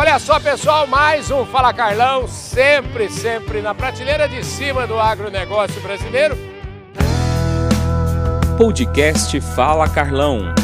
Olha só, pessoal, mais um Fala Carlão, sempre, sempre na prateleira de cima do agronegócio brasileiro. Podcast Fala Carlão.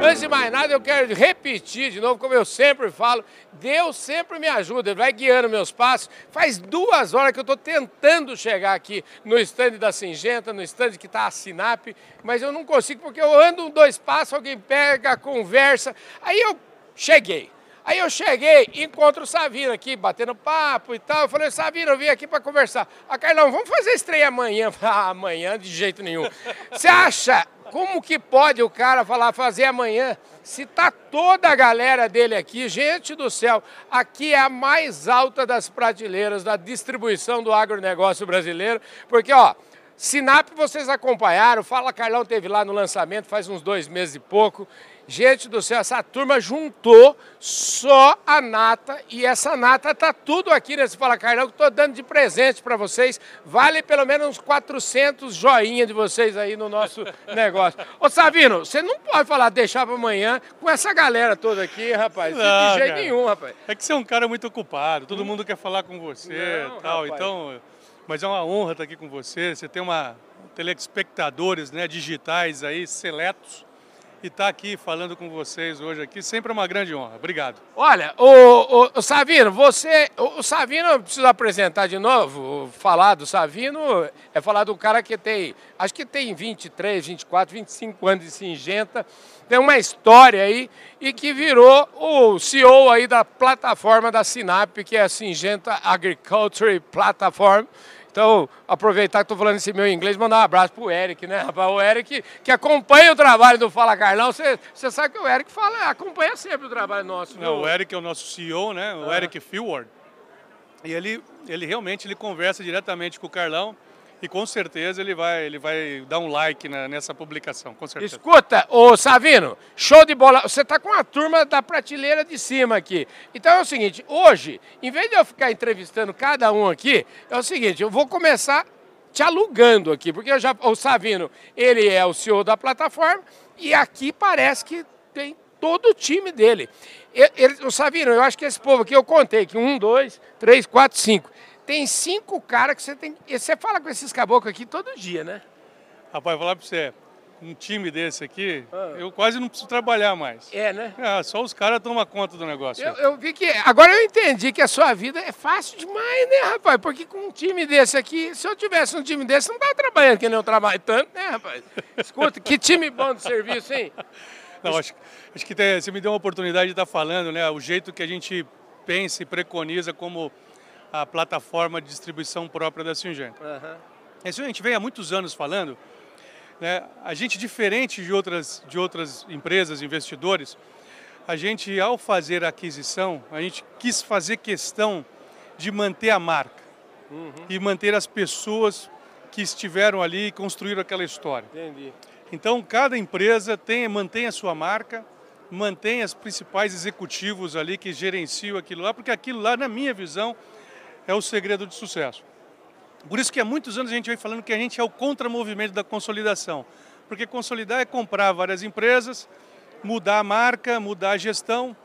Antes de mais nada, eu quero repetir de novo, como eu sempre falo, Deus sempre me ajuda, Ele vai guiando meus passos. Faz duas horas que eu estou tentando chegar aqui no estande da Singenta, no estande que está a Sinap, mas eu não consigo porque eu ando dois passos, alguém pega, conversa. Aí eu cheguei. Aí eu cheguei, encontro o Savino aqui, batendo papo e tal. Eu falei, Savino, eu vim aqui para conversar. Ah, Carlão, vamos fazer estreia amanhã. Ah, amanhã de jeito nenhum. Você acha, como que pode o cara falar fazer amanhã, se tá toda a galera dele aqui? Gente do céu, aqui é a mais alta das prateleiras da distribuição do agronegócio brasileiro. Porque, ó, Sinap vocês acompanharam, Fala Carlão teve lá no lançamento faz uns dois meses e pouco. Gente do céu, essa turma juntou só a nata e essa nata tá tudo aqui nesse Fala Carlão que estou dando de presente para vocês. Vale pelo menos uns 400 joinha de vocês aí no nosso negócio. Ô Savino, você não pode falar deixar para amanhã com essa galera toda aqui, rapaz. Não, de jeito cara. nenhum, rapaz. É que você é um cara muito ocupado, todo mundo quer falar com você Não, e tal. rapaz. Então, mas é uma honra estar aqui com você. Você tem uma telespectadores, né, digitais aí seletos e estar aqui falando com vocês hoje aqui sempre é uma grande honra. Obrigado. Olha, o, o, o Savino, você. O, Savino, eu preciso apresentar de novo. Falar do Savino é falar do cara que tem. Acho que tem 23, 24, 25 anos de Singenta. Tem uma história aí e que virou o CEO aí da plataforma da Sinap, que é a Singenta Agriculture Platform. Então, aproveitar que estou falando esse meu inglês, mandar um abraço pro Eric, né, rapaz? O Eric que acompanha o trabalho do Fala Carlão. Você sabe que o Eric fala, acompanha sempre o trabalho nosso. Não, o Eric é o nosso CEO, né? O Eric Filward. E ele, ele realmente ele conversa diretamente com o Carlão e com certeza ele vai, ele vai dar um like na- nessa publicação, com certeza. Escuta, ô Savino, show de bola. Você tá com a turma da prateleira de cima aqui. Então é o seguinte, hoje, em vez de eu ficar entrevistando cada um aqui, é o seguinte, eu vou começar te alugando aqui, porque eu já, o Savino, ele é o CEO da plataforma e aqui parece que tem todo o time dele. Ele- o Savino, eu acho que esse povo aqui, eu contei que um, dois, três, quatro, cinco. Tem cinco caras que você tem. e Você fala com esses caboclos aqui todo dia, né? Rapaz, vou falar pra você, um time desse aqui, Ah. eu quase não preciso trabalhar mais. É, né? Ah, só os caras tomam conta do negócio. Eu, eu vi que. Agora eu entendi que a sua vida é fácil demais, né, rapaz? Porque com um time desse aqui, se eu tivesse um time desse, não tava trabalhando que nem eu trabalho tanto, né, rapaz? Escuta, que time bom de serviço, hein? Não, acho, acho que tem- você me deu uma oportunidade de estar falando, né? O jeito que a gente pensa e preconiza como a plataforma de distribuição própria da Singenta. Isso a gente vem há muitos anos falando, né? A gente diferente de outras de outras empresas, investidores, a gente ao fazer a aquisição, a gente quis fazer questão de manter a marca e manter as pessoas que estiveram ali e construíram aquela história. Entendi. Então, cada empresa tem, mantém a sua marca, mantém os principais executivos ali que gerenciam aquilo lá, porque aquilo lá, na minha visão, é o segredo de sucesso. Por isso que há muitos anos a gente vem falando que a gente é o contramovimento da consolidação. Porque consolidar é comprar várias empresas, mudar a marca, mudar a gestão.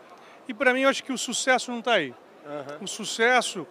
E para mim, eu acho que o sucesso não está aí. O sucesso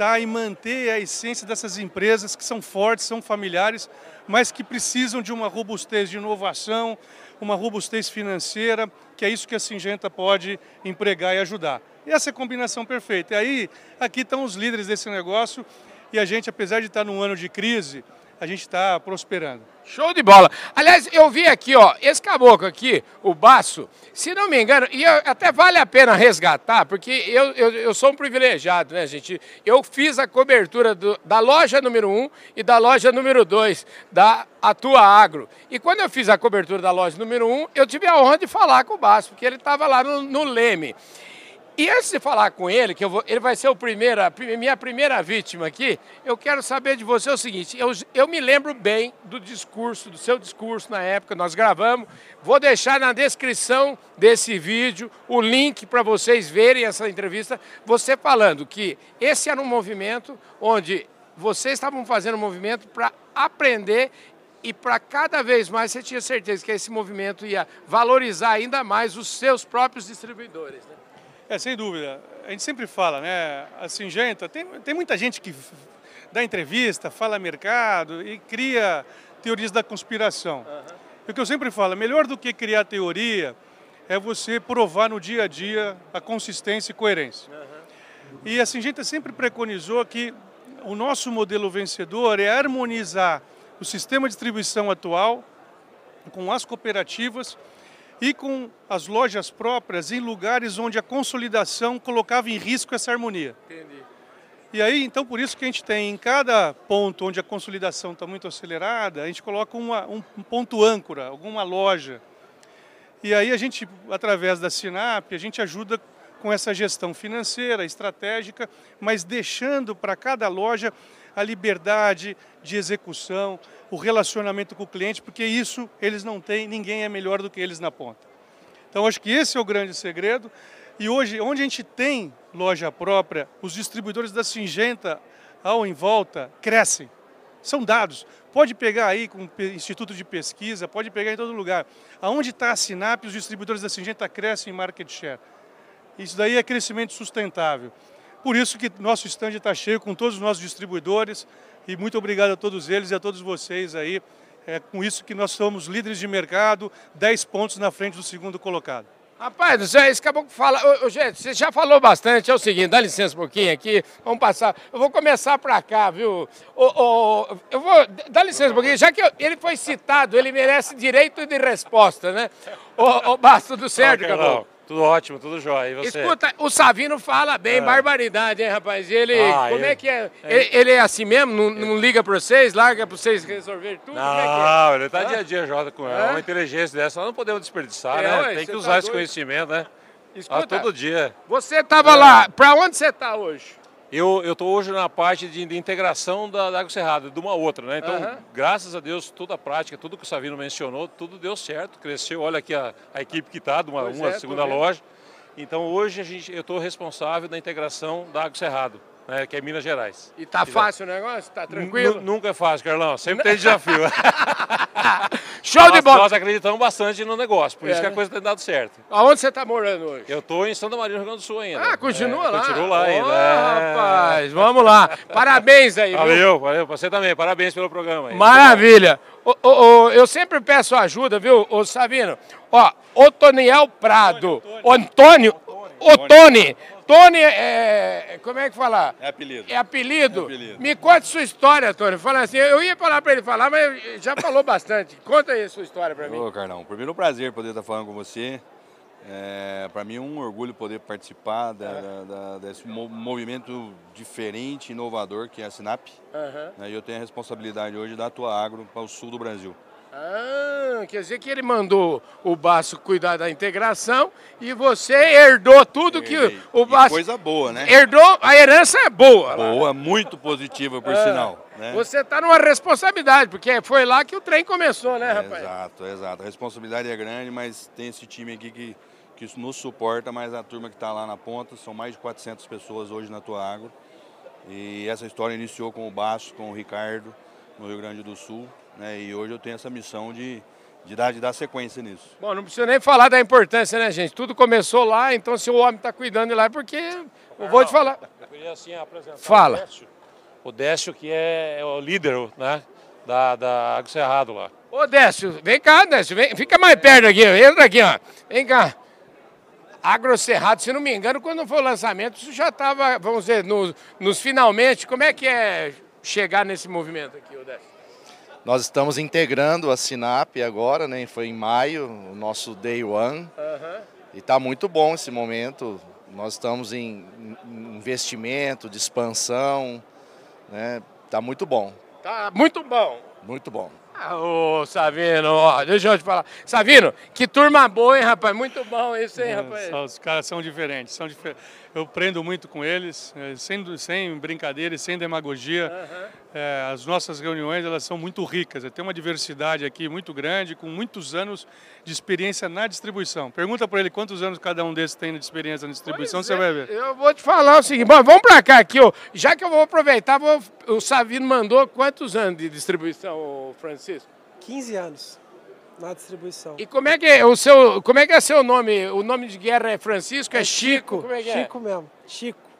está em manter a essência dessas empresas que são fortes, são familiares, mas que precisam de uma robustez de inovação, uma robustez financeira, que é isso que a Singenta pode empregar e ajudar. E essa é a combinação perfeita. E aí, aqui estão os líderes desse negócio e a gente, apesar de estar num ano de crise, a gente está prosperando. Show de bola. Aliás, eu vi aqui, ó, esse caboclo aqui, o Baço, se não me engano, e até vale a pena resgatar, porque eu, eu, eu sou um privilegiado, né, gente? Eu fiz a cobertura do- da loja número 1 um e da loja número 2 da Atua Agro. E quando eu fiz a cobertura da loja número 1, um, eu tive a honra de falar com o Baço, porque ele estava lá no, no Leme. E antes de falar com ele, que vou- ele vai ser o primeiro, a minha primeira vítima aqui, eu quero saber de você o seguinte: eu, eu me lembro bem do discurso, do seu discurso na época, nós gravamos. Vou deixar na descrição desse vídeo o link para vocês verem essa entrevista. Você falando que esse era um movimento onde vocês estavam fazendo um movimento para aprender e para cada vez mais você tinha certeza que esse movimento ia valorizar ainda mais os seus próprios distribuidores. Né? É, sem dúvida. A gente sempre fala, né? A Singenta, tem, tem muita gente que dá entrevista, fala mercado e cria teorias da conspiração. Uhum. E o que eu sempre falo, melhor do que criar teoria é você provar no dia a dia a consistência e coerência. Uhum. E a Singenta sempre preconizou que o nosso modelo vencedor é harmonizar o sistema de distribuição atual com as cooperativas e com as lojas próprias em lugares onde a consolidação colocava em risco essa harmonia. Entendi. E aí, então, por isso que a gente tem em cada ponto onde a consolidação está muito acelerada, a gente coloca uma, um, um ponto âncora, alguma loja. E aí a gente, através da Sinap, a gente ajuda com essa gestão financeira, estratégica, mas deixando para cada loja a liberdade de execução, o relacionamento com o cliente, porque isso eles não têm, ninguém é melhor do que eles na ponta. Então acho que esse é o grande segredo. E hoje, onde a gente tem loja própria, os distribuidores da Singenta ao em volta crescem. São dados. Pode pegar aí com o Instituto de Pesquisa, pode pegar em todo lugar. Aonde está a Sinap, os distribuidores da Singenta crescem em market share. Isso daí é crescimento sustentável. Por isso que nosso stand está cheio com todos os nossos distribuidores e muito obrigado a todos eles e a todos vocês aí. É com isso que nós somos líderes de mercado, 10 pontos na frente do segundo colocado. Rapaz, você acabou de falar. Ô, ô, gente, você já falou bastante. É o seguinte, dá licença um pouquinho aqui. Vamos passar. Eu vou começar para cá, viu? Ô, ô, eu vou. Dá licença um pouquinho. Já que eu, ele foi citado, ele merece direito de resposta, né? Ô, ô Basto do Certo, acabou. Tudo ótimo, tudo jóia. E você? Escuta, o Savino fala bem, é. barbaridade, hein, rapaz? Ele, ah, como é que é? é? Ele, ele, é assim mesmo? Não, não liga para vocês? Larga para vocês resolver tudo? Não, é é? ele tá dia a dia jota com ela. Uma inteligência dessa, nós não podemos desperdiçar, é, né? Tem que usar tá esse conhecimento, né? Escuta, ah, todo dia. Você tava lá, para onde você tá hoje? Eu estou hoje na parte de, de integração da, Água Cerrada, de uma outra, né? Então, uhum. graças a Deus, toda a prática, tudo que o Savino mencionou, tudo deu certo, cresceu. Olha aqui a, a equipe que está, de uma, uma é, segunda loja. Então hoje a gente, eu estou responsável da integração da Água Cerrado. Né, que é Minas Gerais. E tá fácil o negócio? Tá tranquilo? nunca é fácil, Carlão. Sempre tem desafio. Show nós, de bola! Nós acreditamos bastante no negócio, por é, isso que a coisa tem dado certo. Aonde você está morando hoje? Eu estou em Santa Maria, no Rio Grande do Sul ainda. Ah, continua é, lá? Continua lá ainda. Oh, é. rapaz, vamos lá. Parabéns aí, Valeu, viu? valeu. Você também, parabéns pelo programa. Aí. Maravilha. O, o, o, eu sempre peço ajuda, viu, ô Sabino? Ó, Otoniel Prado. Antônio, Ô, Tony, Tony é. Como é que fala? É apelido. É apelido? É apelido. Me conte sua história, Tony. Fala assim, eu ia falar para ele falar, mas já falou bastante. Conta aí a sua história para mim. Ô, Carlão, primeiro um prazer poder estar falando com você. É, para mim é um orgulho poder participar da, é. da, desse movimento diferente, inovador que é a Sinap. Uhum. E eu tenho a responsabilidade hoje da Tua Agro para o sul do Brasil. Ah, quer dizer que ele mandou o Baço cuidar da integração e você herdou tudo Herdei. que o Baço. coisa boa, né? Herdou, a herança é boa. Boa, lá. muito positiva, por ah, sinal. Né? Você está numa responsabilidade, porque foi lá que o trem começou, né, rapaz? Exato, exato. A responsabilidade é grande, mas tem esse time aqui que, que nos suporta, mas a turma que está lá na ponta, são mais de 400 pessoas hoje na Tua Agro. E essa história iniciou com o Baço, com o Ricardo, no Rio Grande do Sul. Né? E hoje eu tenho essa missão de, de, dar, de dar sequência nisso. Bom, não precisa nem falar da importância, né, gente? Tudo começou lá, então se o homem está cuidando de lá, é porque eu vou te falar. Eu queria assim apresentar Fala. o Décio. O Décio, que é, é o líder né, da, da Água Cerrado lá. Ô, Décio, vem cá, Décio, vem, fica mais perto aqui, entra aqui, ó. Vem cá. Agro Cerrado, se não me engano, quando foi o lançamento, isso já estava, vamos dizer, nos, nos finalmente. Como é que é chegar nesse movimento aqui, Décio? Nós estamos integrando a Sinap agora, né? Foi em maio, o nosso Day One. Uhum. E está muito bom esse momento. Nós estamos em investimento, de expansão, né? Tá muito bom. Tá muito bom. Muito bom. Ah, ô, Savino, ó, deixa eu te falar. Savino, que turma boa, hein, rapaz? Muito bom isso, hein, rapaz? Os caras são diferentes, são diferentes. Eu prendo muito com eles, é, sem, sem brincadeira e sem demagogia. Uhum. É, as nossas reuniões, elas são muito ricas. Tem uma diversidade aqui muito grande, com muitos anos de experiência na distribuição. Pergunta para ele quantos anos cada um desses tem de experiência na distribuição, pois você é, vai ver. Eu vou te falar o seguinte, bom, vamos para cá aqui, ó. já que eu vou aproveitar, vou, o Savino mandou quantos anos de distribuição, Francisco? 15 anos na distribuição. E como é que é o seu, como é que é seu nome? O nome de guerra é Francisco, é, é Chico? Chico, como é que Chico é? mesmo, Chico.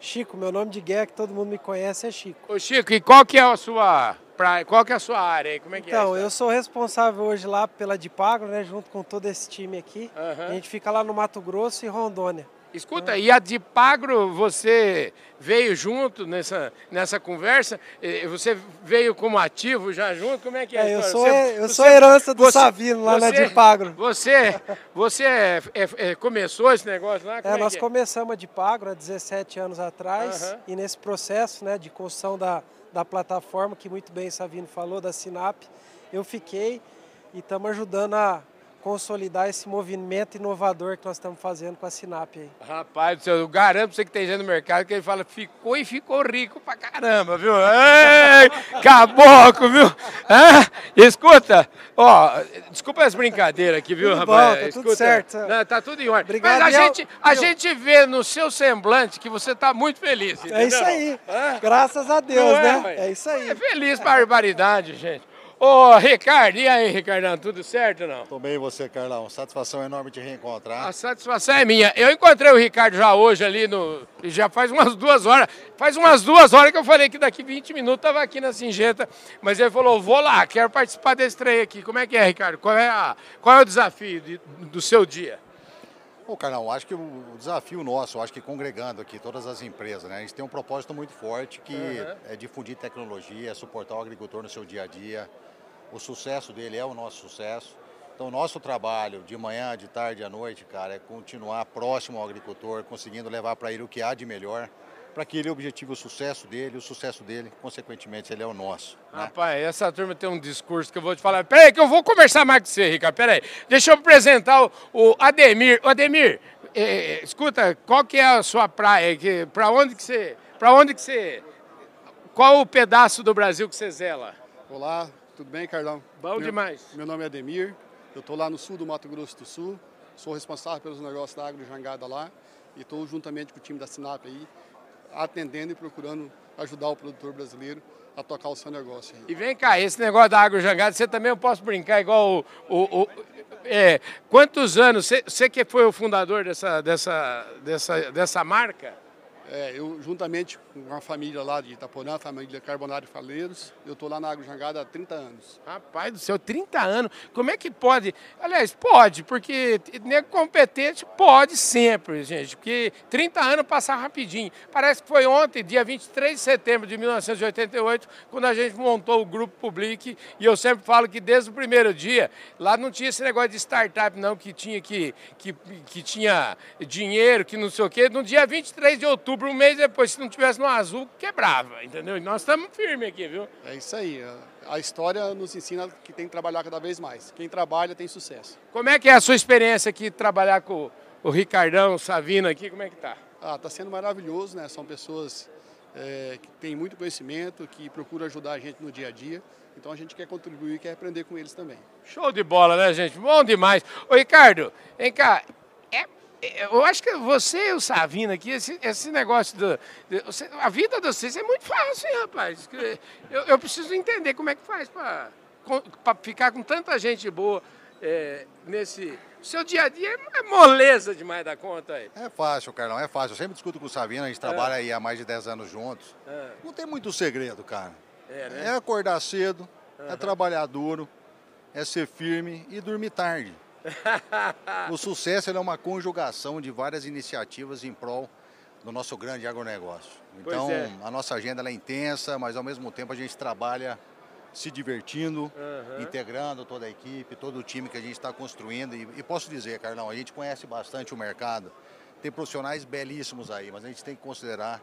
Chico, meu nome de guerra que todo mundo me conhece é Chico. Ô Chico, e qual que é a sua praia, qual que é a sua área aí? Como é que então, é? Então, eu sou responsável hoje lá pela Dipagro, né, junto com todo esse time aqui. Uhum. A gente fica lá no Mato Grosso e Rondônia. Escuta, e a Dipagro, você veio junto nessa, nessa conversa? Você veio como ativo já junto? Como é que é? é eu sou, você, eu sou herança do você, Savino lá você, na Dipagro. Você, você é, é, é, começou esse negócio lá? Como é, nós começamos a Dipagro há 17 anos atrás e nesse processo né, de construção da, da plataforma, que muito bem o Savino falou, da Sinap, eu fiquei e estamos ajudando a consolidar esse movimento inovador que nós estamos fazendo com a Sinap aí. Rapaz, eu garanto pra você que tem gente no mercado que ele fala, ficou e ficou rico pra caramba, viu? Ei, caboclo, viu? Ah, escuta, ó, desculpa as brincadeiras aqui, viu, tudo rapaz? Bom, tá escuta, tudo certo. Não, tá tudo em ordem. Obrigado, Mas a, gente, a gente vê no seu semblante que você tá muito feliz, entendeu? É isso aí, graças a Deus, é, né? É isso aí. É feliz barbaridade, gente. Ô, Ricardo, e aí, Ricardão, tudo certo ou não? Tô bem você, Carlão. Satisfação enorme te reencontrar. A satisfação é minha. Eu encontrei o Ricardo já hoje ali no. Já faz umas duas horas. Faz umas duas horas que eu falei que daqui 20 minutos tava aqui na Singenta. Mas ele falou: vou lá, quero participar desse trem aqui. Como é que é, Ricardo? Qual é, a, qual é o desafio de, do seu dia? Bom, Carlão, acho que o desafio nosso, acho que congregando aqui todas as empresas, né? A gente tem um propósito muito forte que uhum. é difundir tecnologia, suportar o agricultor no seu dia a dia o sucesso dele é o nosso sucesso. Então, o nosso trabalho de manhã, de tarde, à noite, cara, é continuar próximo ao agricultor, conseguindo levar para ele o que há de melhor, para que ele objetive o sucesso dele, o sucesso dele, consequentemente, ele é o nosso. Né? Rapaz, essa turma tem um discurso que eu vou te falar. Peraí, que eu vou conversar mais com você, Ricardo. Peraí. Deixa eu apresentar o, o Ademir. O Ademir, é, é, escuta, qual que é a sua praia? Para onde que você. Para onde que você. Qual o pedaço do Brasil que você zela? Olá, tudo bem, Carlão? Bom meu, demais. Meu nome é Ademir, eu estou lá no sul do Mato Grosso do Sul, sou responsável pelos negócios da Agro Jangada lá e estou juntamente com o time da Sinap aí, atendendo e procurando ajudar o produtor brasileiro a tocar o seu negócio. Aí. E vem cá, esse negócio da Agro Jangada, você também eu posso brincar igual o... o, o é, quantos anos, você, que foi o fundador dessa, dessa, dessa, dessa marca? É, eu, juntamente com a família lá de Itaporã, a família Carbonário Faleiros, eu estou lá na Água Jangada há 30 anos. Rapaz do céu, 30 anos? Como é que pode? Aliás, pode, porque nego competente pode sempre, gente, porque 30 anos passar rapidinho. Parece que foi ontem, dia 23 de setembro de 1988, quando a gente montou o Grupo Public, e eu sempre falo que desde o primeiro dia, lá não tinha esse negócio de startup, não, que tinha, que, que, que tinha dinheiro, que não sei o quê. No dia 23 de outubro, outubro, um mês depois, se não tivesse no azul, quebrava, entendeu? E nós estamos firmes aqui, viu? É isso aí. A história nos ensina que tem que trabalhar cada vez mais. Quem trabalha tem sucesso. Como é que é a sua experiência aqui, trabalhar com o Ricardão, o Savino aqui, como é que tá? Ah, tá sendo maravilhoso, né? São pessoas é, que têm muito conhecimento, que procuram ajudar a gente no dia a dia. Então a gente quer contribuir e quer aprender com eles também. Show de bola, né, gente? Bom demais. Ô, Ricardo, vem cá, eu acho que você e o Savino aqui, esse, esse negócio do. De, a vida de vocês é muito fácil, hein, rapaz? Eu, eu preciso entender como é que faz para ficar com tanta gente boa é, nesse. O seu dia a dia é moleza demais da conta aí. É fácil, Carlão, é fácil. Eu sempre discuto com o Savino, a gente trabalha é. aí há mais de 10 anos juntos. É. Não tem muito segredo, cara. É, né? é acordar cedo, uhum. é trabalhar duro, é ser firme e dormir tarde o sucesso é uma conjugação de várias iniciativas em prol do nosso grande agronegócio. Então, é. a nossa agenda é intensa, mas ao mesmo tempo a gente trabalha se divertindo, uhum. integrando toda a equipe, todo o time que a gente está construindo. E, e, posso dizer, Carlão, a gente conhece bastante o mercado, tem profissionais belíssimos aí, mas a gente tem que considerar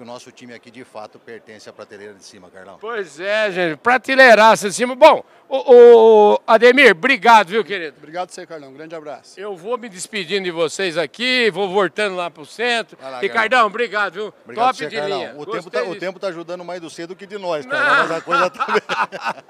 que o nosso time aqui de fato pertence à prateleira de cima, Carlão. Pois é, gente, prateleiraça de cima. Bom, o, o, Ademir, obrigado, viu, querido? Obrigado você, Carlão. Um grande abraço. Eu vou me despedindo de vocês aqui, vou voltando lá pro centro. Lá, Ricardão, obrigado, viu? Obrigado Top você, de Carlão. linha. O tempo, tá, o tempo tá ajudando mais do cedo do que de nós, Carlão, mas a coisa tá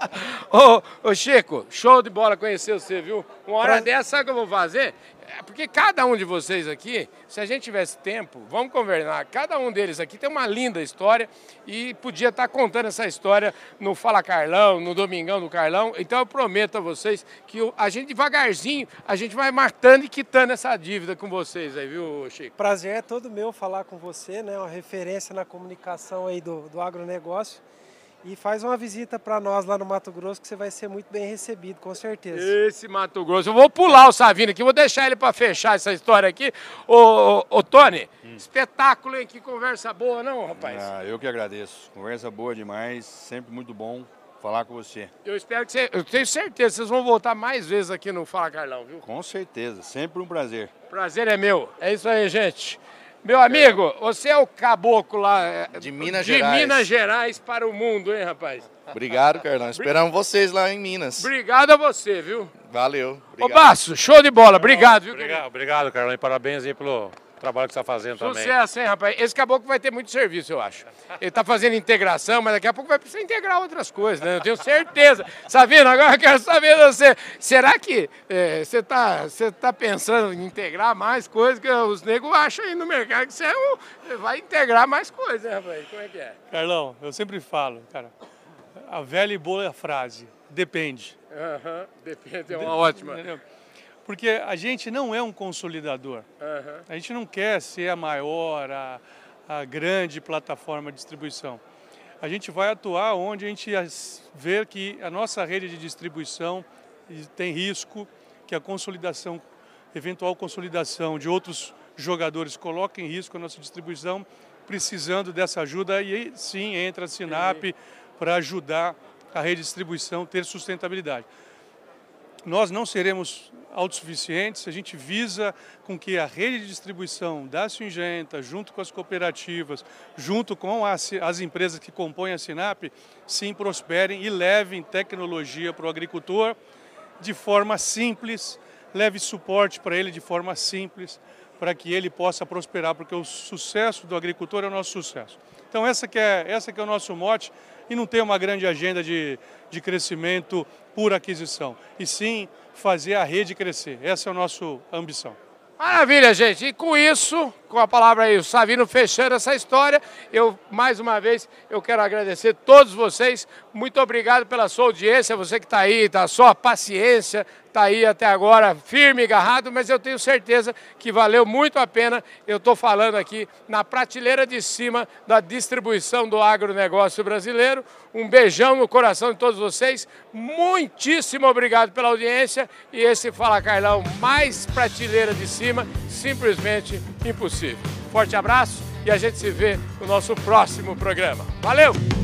ô, ô, Chico, show de bola conhecer você, viu? Uma hora pra... dessa, sabe o que eu vou fazer? É porque cada um de vocês aqui, se a gente tivesse tempo, vamos conversar, cada um deles aqui tem uma linda história e podia estar contando essa história no Fala Carlão, no Domingão do Carlão. Então eu prometo a vocês que a gente devagarzinho, a gente vai matando e quitando essa dívida com vocês aí, viu, Chico? Prazer é todo meu falar com você, né? Uma referência na comunicação aí do, do agronegócio. E faz uma visita para nós lá no Mato Grosso que você vai ser muito bem recebido, com certeza. Esse Mato Grosso. Eu vou pular o Savino aqui, vou deixar ele para fechar essa história aqui. Ô, ô, ô Tony, hum. espetáculo, hein? Que conversa boa, não, rapaz? Ah, eu que agradeço. Conversa boa demais, sempre muito bom falar com você. Eu espero que você. Eu tenho certeza que vocês vão voltar mais vezes aqui no Fala Carlão, viu? Com certeza, sempre um prazer. Prazer é meu. É isso aí, gente. Meu amigo, você é o caboclo lá é, de Minas de Gerais. Minas Gerais para o mundo, hein, rapaz? Obrigado, Carlão. Esperamos vocês lá em Minas. Obrigado a você, viu? Valeu. Obrigado. Ô, Basso, show de bola. Obrigado, viu? Obrigado, obrigado Carlão. E parabéns aí pelo trabalho que você está fazendo Sucesso, também. Sucesso, hein, rapaz? Esse caboclo vai ter muito serviço, eu acho. Ele está fazendo integração, mas daqui a pouco vai precisar integrar outras coisas, né? Eu tenho certeza. Sabino, agora eu quero saber de você. Será que é, você está você tá pensando em integrar mais coisas que os negros acham aí no mercado que você é um, vai integrar mais coisas, né, rapaz? Como é que é? Carlão, eu sempre falo, cara, a velha e boa frase, depende. Aham, depende, é uma ótima. Porque a gente não é um consolidador. Uhum. A gente não quer ser a maior, a, a grande plataforma de distribuição. A gente vai atuar onde a gente vê que a nossa rede de distribuição tem risco, que a consolidação, eventual consolidação de outros jogadores coloca em risco a nossa distribuição, precisando dessa ajuda, e aí sim entra a Sinap para ajudar a rede de distribuição ter sustentabilidade. Nós não seremos autossuficientes, a gente visa com que a rede de distribuição da Singenta, junto com as cooperativas, junto com as, as empresas que compõem a Sinap, sim prosperem e levem tecnologia para o agricultor de forma simples, leve suporte para ele de forma simples, para que ele possa prosperar, porque o sucesso do agricultor é o nosso sucesso. Então essa que é, essa que é o nosso mote e não tem uma grande agenda de, de crescimento por aquisição, e sim fazer a rede crescer. Essa é a nossa ambição. Maravilha, gente. E com isso, com a palavra aí, o Savino fechando essa história, eu, mais uma vez, eu quero agradecer todos vocês. Muito obrigado pela sua audiência, você que está aí, da tá, sua paciência, está aí até agora firme e agarrado, mas eu tenho certeza que valeu muito a pena. Eu estou falando aqui na prateleira de cima da distribuição do agronegócio brasileiro. Um beijão no coração de todos vocês. Muitíssimo obrigado pela audiência. E esse Fala Carlão, mais prateleira de cima, simplesmente impossível. Forte abraço e a gente se vê no nosso próximo programa. Valeu!